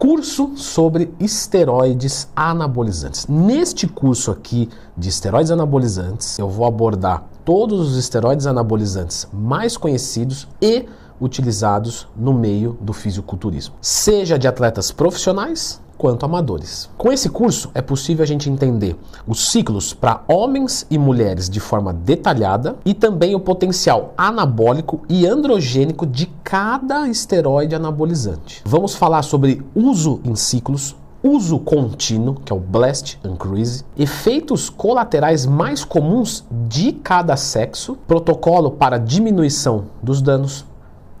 Curso sobre esteroides anabolizantes. Neste curso aqui de esteroides anabolizantes, eu vou abordar todos os esteroides anabolizantes mais conhecidos e utilizados no meio do fisiculturismo, seja de atletas profissionais quanto amadores. Com esse curso é possível a gente entender os ciclos para homens e mulheres de forma detalhada e também o potencial anabólico e androgênico de cada esteroide anabolizante. Vamos falar sobre uso em ciclos, uso contínuo, que é o blast increase, efeitos colaterais mais comuns de cada sexo, protocolo para diminuição dos danos,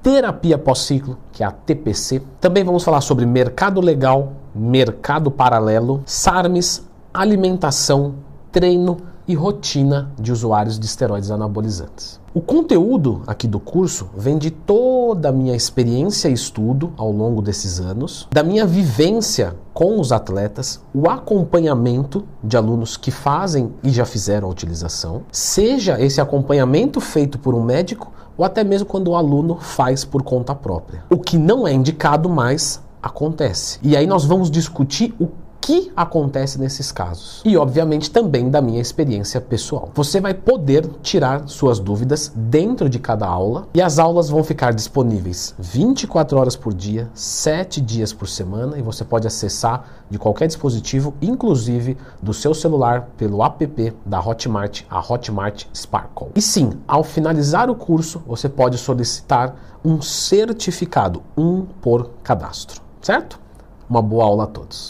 terapia pós-ciclo, que é a TPC. Também vamos falar sobre mercado legal, mercado paralelo, SARMs, alimentação, treino e rotina de usuários de esteroides anabolizantes. O conteúdo aqui do curso vem de toda a minha experiência e estudo ao longo desses anos, da minha vivência com os atletas, o acompanhamento de alunos que fazem e já fizeram a utilização, seja esse acompanhamento feito por um médico ou até mesmo quando o aluno faz por conta própria. O que não é indicado mais acontece. E aí nós vamos discutir o que acontece nesses casos. E, obviamente, também da minha experiência pessoal. Você vai poder tirar suas dúvidas dentro de cada aula e as aulas vão ficar disponíveis 24 horas por dia, 7 dias por semana e você pode acessar de qualquer dispositivo, inclusive do seu celular, pelo app da Hotmart, a Hotmart Sparkle. E sim, ao finalizar o curso, você pode solicitar um certificado, um por cadastro, certo? Uma boa aula a todos.